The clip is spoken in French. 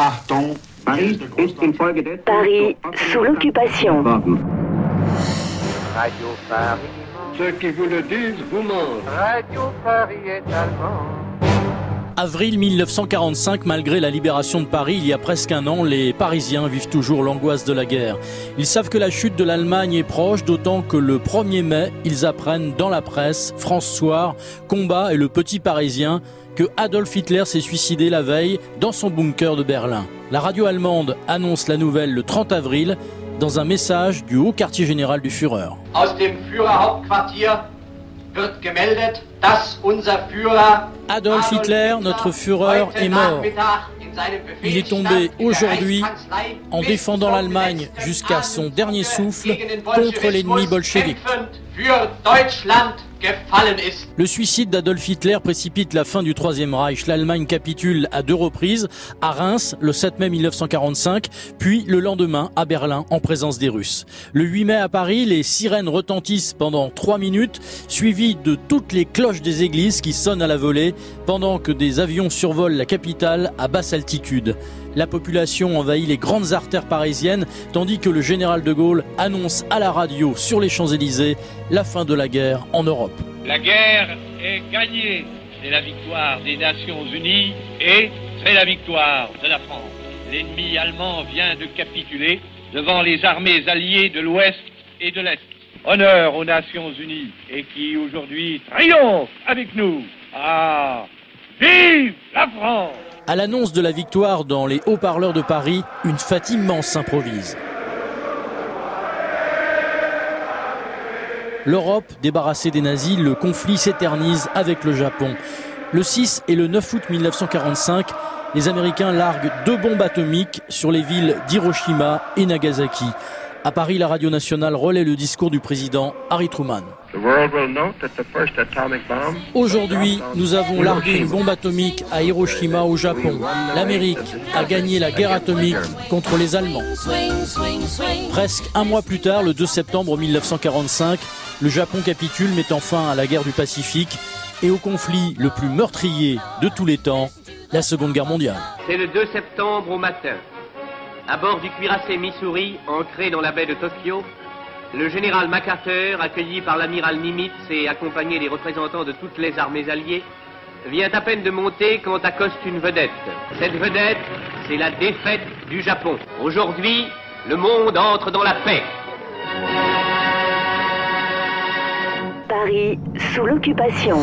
Achtung, Paris ist infolge dessen Paris sous l'occupation. Radio Paris. ceux qui vous le disent vous mentent. Radio Paris est allemand. Avril 1945, malgré la libération de Paris il y a presque un an, les Parisiens vivent toujours l'angoisse de la guerre. Ils savent que la chute de l'Allemagne est proche, d'autant que le 1er mai, ils apprennent dans la presse, France Soir, Combat et le Petit Parisien, que Adolf Hitler s'est suicidé la veille dans son bunker de Berlin. La radio allemande annonce la nouvelle le 30 avril dans un message du haut quartier général du Führer. Adolf Hitler, notre Führer, est mort. Il est tombé aujourd'hui en défendant l'Allemagne jusqu'à son dernier souffle contre l'ennemi bolchevique. Le suicide d'Adolf Hitler précipite la fin du Troisième Reich. L'Allemagne capitule à deux reprises, à Reims le 7 mai 1945, puis le lendemain à Berlin en présence des Russes. Le 8 mai à Paris, les sirènes retentissent pendant trois minutes, suivies de toutes les cloches des églises qui sonnent à la volée, pendant que des avions survolent la capitale à basse altitude. La population envahit les grandes artères parisiennes, tandis que le général de Gaulle annonce à la radio sur les Champs-Élysées la fin de la guerre en Europe. La guerre est gagnée. C'est la victoire des Nations Unies et c'est la victoire de la France. L'ennemi allemand vient de capituler devant les armées alliées de l'Ouest et de l'Est. Honneur aux Nations Unies et qui aujourd'hui triomphe avec nous. Ah, vive la France À l'annonce de la victoire dans les haut-parleurs de Paris, une fête immense s'improvise. L'Europe, débarrassée des nazis, le conflit s'éternise avec le Japon. Le 6 et le 9 août 1945, les Américains larguent deux bombes atomiques sur les villes d'Hiroshima et Nagasaki. À Paris, la radio nationale relaie le discours du président Harry Truman. Aujourd'hui, nous avons largué une bombe atomique à Hiroshima au Japon. L'Amérique a gagné la guerre atomique contre les Allemands. Presque un mois plus tard, le 2 septembre 1945, le Japon capitule, mettant fin à la guerre du Pacifique et au conflit le plus meurtrier de tous les temps, la Seconde Guerre mondiale. C'est le 2 septembre au matin. À bord du cuirassé Missouri, ancré dans la baie de Tokyo, le général MacArthur, accueilli par l'amiral Nimitz et accompagné des représentants de toutes les armées alliées, vient à peine de monter quand accoste une vedette. Cette vedette, c'est la défaite du Japon. Aujourd'hui, le monde entre dans la paix. Paris sous l'occupation.